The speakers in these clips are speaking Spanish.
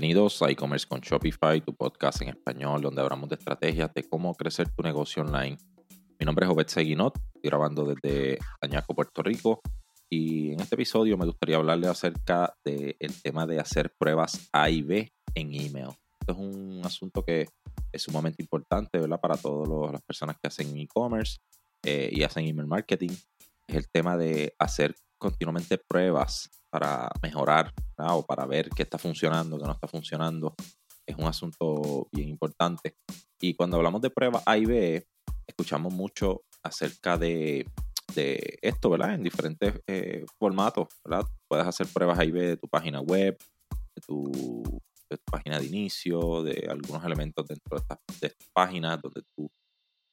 Bienvenidos a e-commerce con Shopify, tu podcast en español donde hablamos de estrategias de cómo crecer tu negocio online. Mi nombre es Obed Seguinot, estoy grabando desde Añaco, Puerto Rico y en este episodio me gustaría hablarle acerca del tema de hacer pruebas A y B en email. Esto es un asunto que es sumamente importante ¿verdad? para todas las personas que hacen e-commerce eh, y hacen email marketing. Es el tema de hacer continuamente pruebas para mejorar o para ver qué está funcionando, qué no está funcionando. Es un asunto bien importante. Y cuando hablamos de pruebas A y B, escuchamos mucho acerca de, esto, ¿verdad? En diferentes eh, formatos, ¿verdad? Puedes hacer pruebas A y B de tu página web, de tu, página de inicio, de algunos elementos dentro de estas, páginas donde tú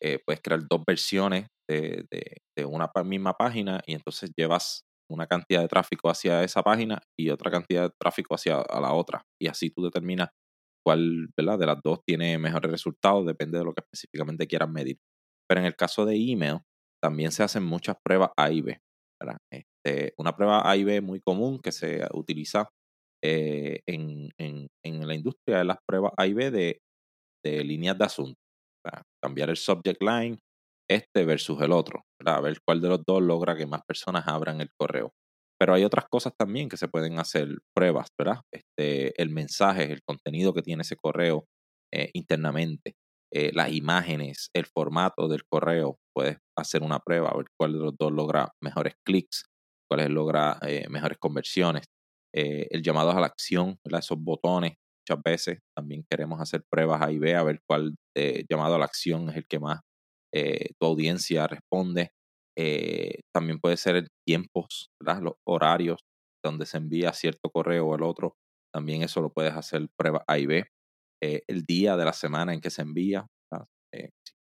eh, puedes crear dos versiones de, de, una misma página y entonces llevas una cantidad de tráfico hacia esa página y otra cantidad de tráfico hacia la otra. Y así tú determinas cuál de las dos tiene mejores resultados, depende de lo que específicamente quieras medir. Pero en el caso de email, también se hacen muchas pruebas A y B. Este, una prueba A y B muy común que se utiliza eh, en, la industria es las pruebas A y B de, líneas de asunto. cambiar el subject line este versus el otro, a ver cuál de los dos logra que más personas abran el correo. Pero hay otras cosas también que se pueden hacer pruebas, ¿verdad? Este, el mensaje, el contenido que tiene ese correo eh, internamente, eh, las imágenes, el formato del correo. Puedes hacer una prueba, a ver cuál de los dos logra mejores clics, cuál logra eh, mejores conversiones. el llamado a la acción, esos botones, muchas veces también queremos hacer pruebas ahí, ve a ver cuál llamado a la acción es el que más eh, tu audiencia responde. Eh, también puede ser tiempos, los horarios donde se envía cierto correo o el otro. También eso lo puedes hacer prueba A y B. Eh, el día de la semana en que se envía,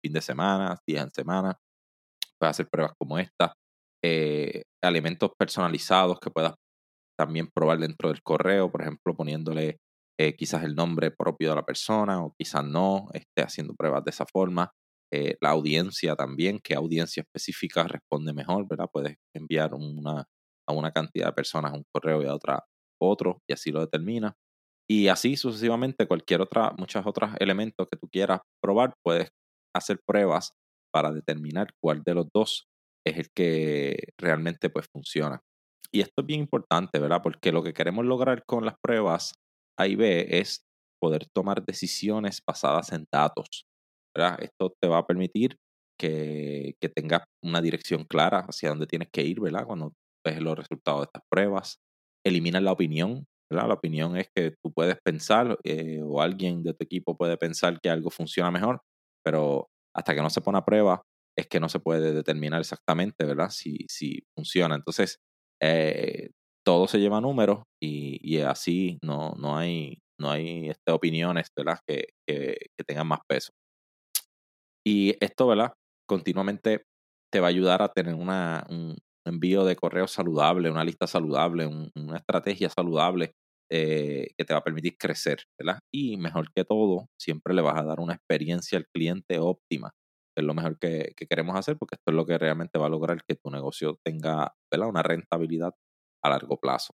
fin de semana, días en semana. Puedes hacer pruebas como esta. elementos personalizados que puedas también probar dentro del correo, por ejemplo, poniéndole quizás el nombre propio de la persona o quizás no, esté haciendo pruebas de esa forma. Eh, la audiencia también, qué audiencia específica responde mejor, ¿verdad? Puedes enviar una, a una cantidad de personas un correo y a otra otro, y así lo determina. Y así sucesivamente, cualquier otra, muchos otros elementos que tú quieras probar, puedes hacer pruebas para determinar cuál de los dos es el que realmente pues funciona. Y esto es bien importante, ¿verdad? Porque lo que queremos lograr con las pruebas A y B es poder tomar decisiones basadas en datos. Esto te va a permitir que, que tengas una dirección clara hacia dónde tienes que ir, ¿verdad? Cuando ves los resultados de estas pruebas. Eliminas la opinión, ¿verdad? La opinión es que tú puedes pensar eh, o alguien de tu equipo puede pensar que algo funciona mejor, pero hasta que no se pone a prueba es que no se puede determinar exactamente, ¿verdad? Si, si funciona. Entonces, eh, todo se lleva a números y, y, así no, no hay, no hay este, opiniones, ¿verdad? Que, que, que tengan más peso. Y esto, ¿verdad? Continuamente te va a ayudar a tener una, un envío de correo saludable, una lista saludable, una estrategia saludable eh, que te va a permitir crecer, ¿verdad? Y mejor que todo, siempre le vas a dar una experiencia al cliente óptima. Es lo mejor que, queremos hacer porque esto es lo que realmente va a lograr que tu negocio tenga ¿verdad? una rentabilidad a largo plazo.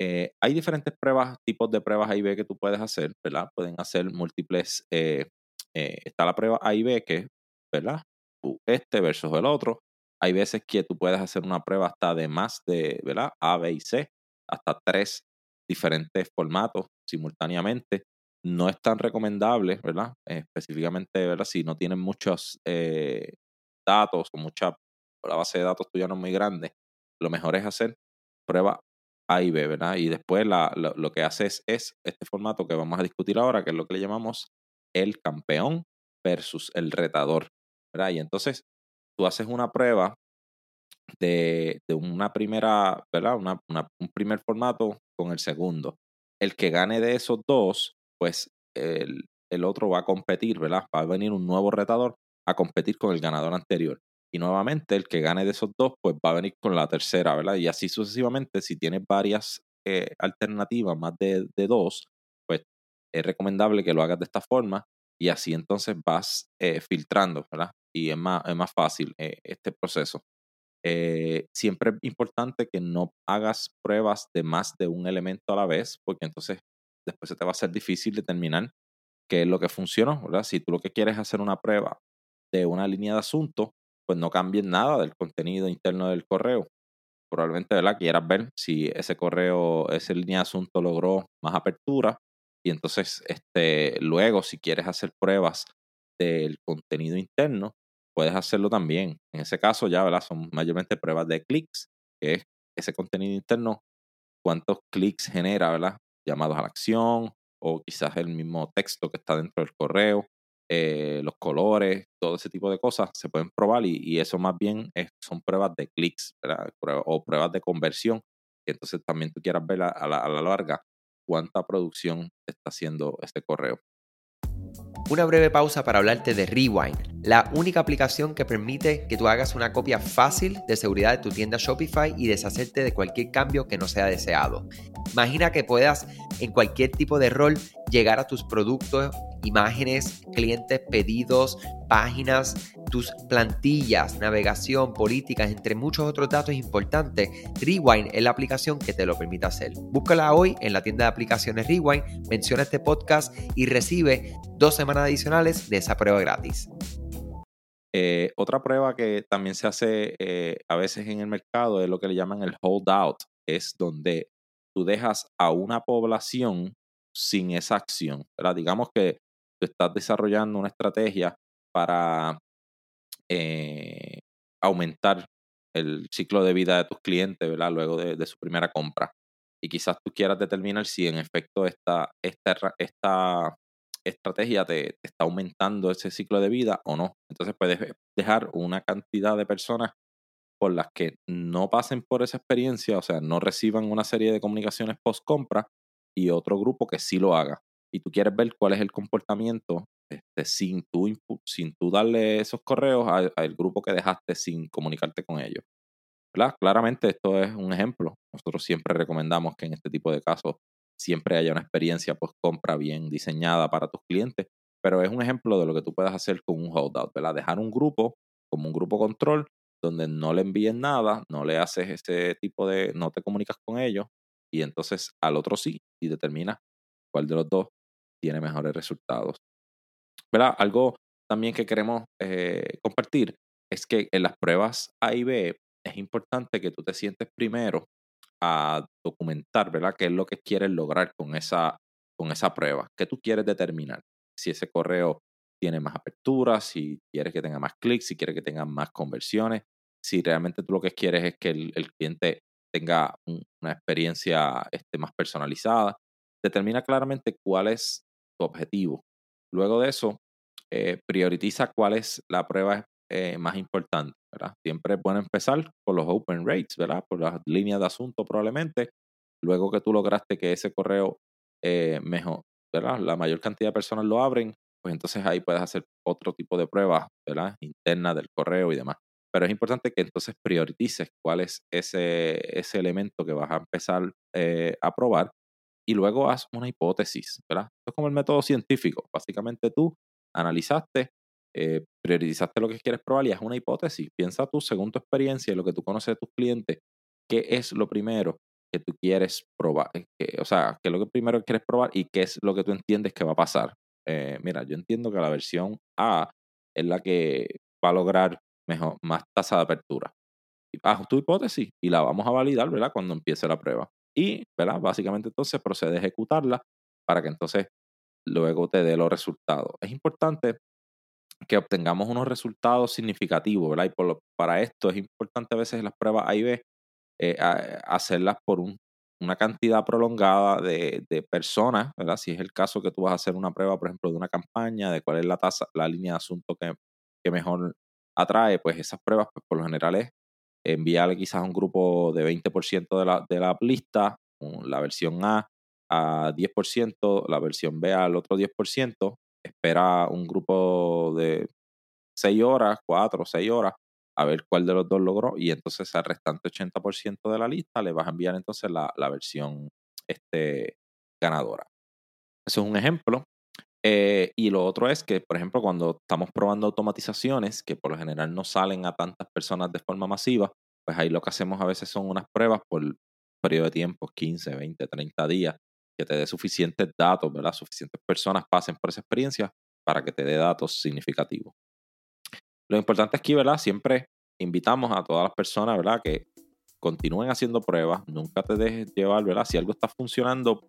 Eh, hay diferentes pruebas, tipos de pruebas A y B que tú puedes hacer, ¿verdad? Pueden hacer múltiples eh, eh, está la prueba A y B, que ¿verdad? Este versus el otro. Hay veces que tú puedes hacer una prueba hasta de más de, ¿verdad? A, B y C, hasta tres diferentes formatos simultáneamente. No es tan recomendable, ¿verdad? específicamente, ¿verdad? Si no tienen muchos eh, datos o mucha, la base de datos tuya no es muy grande, lo mejor es hacer prueba A y B, ¿verdad? Y después lo que haces es este formato que vamos a discutir ahora, que es lo que le llamamos el campeón versus el retador. ¿verdad? Y entonces tú haces una prueba de, una primera, ¿verdad? un primer formato con el segundo. El que gane de esos dos, pues el, el otro va a competir, ¿verdad? Va a venir un nuevo retador a competir con el ganador anterior. Y nuevamente el que gane de esos dos, pues va a venir con la tercera, ¿verdad? Y así sucesivamente, si tienes varias eh, alternativas, más de, de, dos, es recomendable que lo hagas de esta forma y así entonces vas eh, filtrando, ¿verdad? Y es más, es más fácil eh, este proceso. Eh, siempre es importante que no hagas pruebas de más de un elemento a la vez, porque entonces después se te va a ser difícil determinar qué es lo que funcionó, ¿verdad? Si tú lo que quieres es hacer una prueba de una línea de asunto, pues no cambies nada del contenido interno del correo. Probablemente, ¿verdad? Quieras ver si ese correo, esa línea de asunto logró más apertura y entonces, este, luego, si quieres hacer pruebas del contenido interno, puedes hacerlo también. En ese caso, ya, ¿verdad? Son mayormente pruebas de clics, que es ese contenido interno, cuántos clics genera, ¿verdad? Llamados a la acción o quizás el mismo texto que está dentro del correo, eh, los colores, todo ese tipo de cosas se pueden probar y, eso más bien son pruebas de clics ¿verdad? o pruebas de conversión. entonces también tú quieras ver a la larga cuánta producción está haciendo este correo. Una breve pausa para hablarte de Rewind, la única aplicación que permite que tú hagas una copia fácil de seguridad de tu tienda Shopify y deshacerte de cualquier cambio que no sea deseado. Imagina que puedas en cualquier tipo de rol llegar a tus productos imágenes, clientes, pedidos, páginas, tus plantillas, navegación, políticas, entre muchos otros datos importantes, Rewind es la aplicación que te lo permite hacer. Búscala hoy en la tienda de aplicaciones Rewind, menciona este podcast y recibe dos semanas adicionales de esa prueba gratis. Eh, otra prueba que también se hace eh, a veces en el mercado es lo que le llaman el holdout, es donde tú dejas a una población sin esa acción. Digamos que estás desarrollando una estrategia para eh, aumentar el ciclo de vida de tus clientes, ¿verdad? Luego de, su primera compra. Y quizás tú quieras determinar si en efecto esta, esta, esta estrategia te, te, está aumentando ese ciclo de vida o no. Entonces puedes dejar una cantidad de personas por las que no pasen por esa experiencia, o sea, no reciban una serie de comunicaciones post compra y otro grupo que sí lo haga y tú quieres ver cuál es el comportamiento este, sin, tú, sin tú darle esos correos al grupo que dejaste sin comunicarte con ellos. Claramente esto es un ejemplo. Nosotros siempre recomendamos que en este tipo de casos siempre haya una experiencia post compra bien diseñada para tus clientes, pero es un ejemplo de lo que tú puedes hacer con un holdout, ¿verdad? Dejar un grupo como un grupo control donde no le envíen nada, no le haces ese tipo de, no te comunicas con ellos y entonces al otro sí y determinas cuál de los dos tiene mejores resultados. ¿Verdad? Algo también que queremos eh, compartir es que en las pruebas A y B es importante que tú te sientes primero a documentar, ¿verdad? ¿Qué es lo que quieres lograr con esa, con esa prueba? ¿Qué tú quieres determinar? Si ese correo tiene más aperturas, si quieres que tenga más clics, si quieres que tenga más conversiones, si realmente tú lo que quieres es que el, cliente tenga una experiencia este, más personalizada. Determina claramente cuál es objetivo. Luego de eso, eh, prioritiza cuál es la prueba eh, más importante. ¿verdad? Siempre es bueno empezar por los open rates, ¿verdad? por las líneas de asunto probablemente. Luego que tú lograste que ese correo eh, mejor, ¿verdad? la mayor cantidad de personas lo abren, pues entonces ahí puedes hacer otro tipo de pruebas ¿verdad? internas del correo y demás. Pero es importante que entonces priorices cuál es ese, ese elemento que vas a empezar a probar y luego haz una hipótesis, ¿verdad? es como el método científico. Básicamente tú analizaste, eh, priorizaste lo que quieres probar y haz una hipótesis. Piensa tú, según tu experiencia y lo que tú conoces de tus clientes, qué es lo primero que tú quieres probar. Eh, o sea, qué es lo que primero quieres probar y qué es lo que tú entiendes que va a pasar. Eh, mira, yo entiendo que la versión A es la que va a lograr mejor, más tasa de apertura. Haz tu hipótesis y la vamos a validar, ¿verdad? Cuando empiece la prueba y, ¿verdad? Básicamente entonces procede a ejecutarla para que entonces luego te dé los resultados. Es importante que obtengamos unos resultados significativos, ¿verdad? Y por para esto es importante a veces las pruebas A y B eh, hacerlas por una cantidad prolongada de, personas, ¿verdad? Si es el caso que tú vas a hacer una prueba, por ejemplo, de una campaña, de cuál es la tasa, la línea de asunto que, que mejor atrae, pues esas pruebas, pues por lo general es enviarle quizás a un grupo de 20% de la, de la lista, la versión A a 10%, la versión B al otro 10%, espera un grupo de 6 horas, 4 o 6 horas, a ver cuál de los dos logró y entonces al restante 80% de la lista le vas a enviar entonces la, la versión este, ganadora. Eso es un ejemplo. Eh, y lo otro es que, por ejemplo, cuando estamos probando automatizaciones, que por lo general no salen a tantas personas de forma masiva, pues ahí lo que hacemos a veces son unas pruebas por periodo de tiempo, 15, 20, 30 días, que te dé suficientes datos, ¿verdad? Suficientes personas pasen por esa experiencia para que te dé datos significativos. Lo importante aquí, ¿verdad? Siempre invitamos a todas las personas, ¿verdad? Que continúen haciendo pruebas, nunca te dejes llevar, ¿verdad? Si algo está funcionando,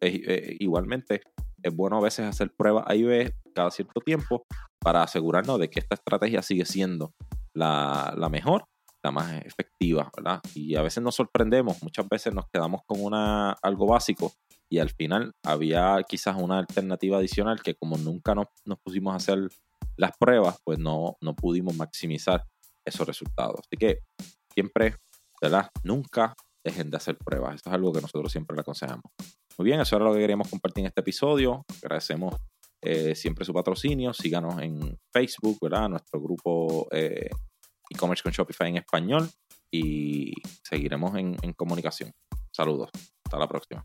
eh, igualmente es bueno a veces hacer pruebas ahí ves cada cierto tiempo para asegurarnos de que esta estrategia sigue siendo la, la mejor, la más efectiva, ¿verdad? Y a veces nos sorprendemos, muchas veces nos quedamos con una, algo básico y al final había quizás una alternativa adicional que como nunca nos, nos pusimos a hacer las pruebas, pues no, no pudimos maximizar esos resultados. Así que siempre, ¿verdad? Nunca dejen de hacer pruebas. Eso es algo que nosotros siempre le aconsejamos. Muy bien, eso era lo que queríamos compartir en este episodio. Agradecemos eh, siempre su patrocinio. Síganos en Facebook, ¿verdad? Nuestro grupo eh, e-commerce con Shopify en español y seguiremos en comunicación. Saludos. Hasta la próxima.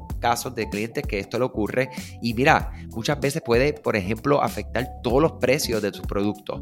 casos de clientes que esto le ocurre y mira, muchas veces puede, por ejemplo, afectar todos los precios de tus productos.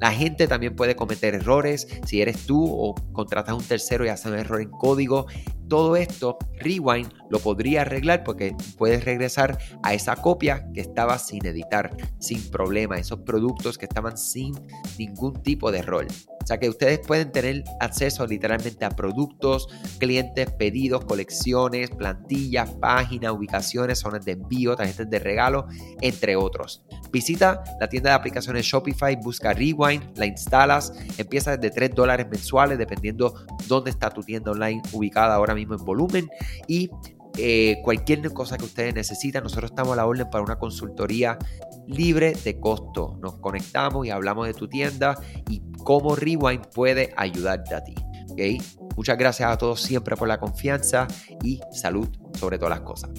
La gente también puede cometer errores si eres tú o contratas a un tercero y hace un error en código. Todo esto, Rewind lo podría arreglar porque puedes regresar a esa copia que estaba sin editar, sin problema, esos productos que estaban sin ningún tipo de error. O sea que ustedes pueden tener acceso literalmente a productos, clientes, pedidos, colecciones, plantillas, páginas, ubicaciones, zonas de envío, tarjetas de regalo, entre otros. Visita la tienda de aplicaciones Shopify, busca Rewind, la instalas, empieza desde 3 dólares mensuales dependiendo dónde está tu tienda online ubicada ahora mismo en volumen y eh, cualquier cosa que ustedes necesitan, nosotros estamos a la orden para una consultoría libre de costo. Nos conectamos y hablamos de tu tienda y cómo Rewind puede ayudarte a ti. ¿okay? Muchas gracias a todos siempre por la confianza y salud sobre todas las cosas.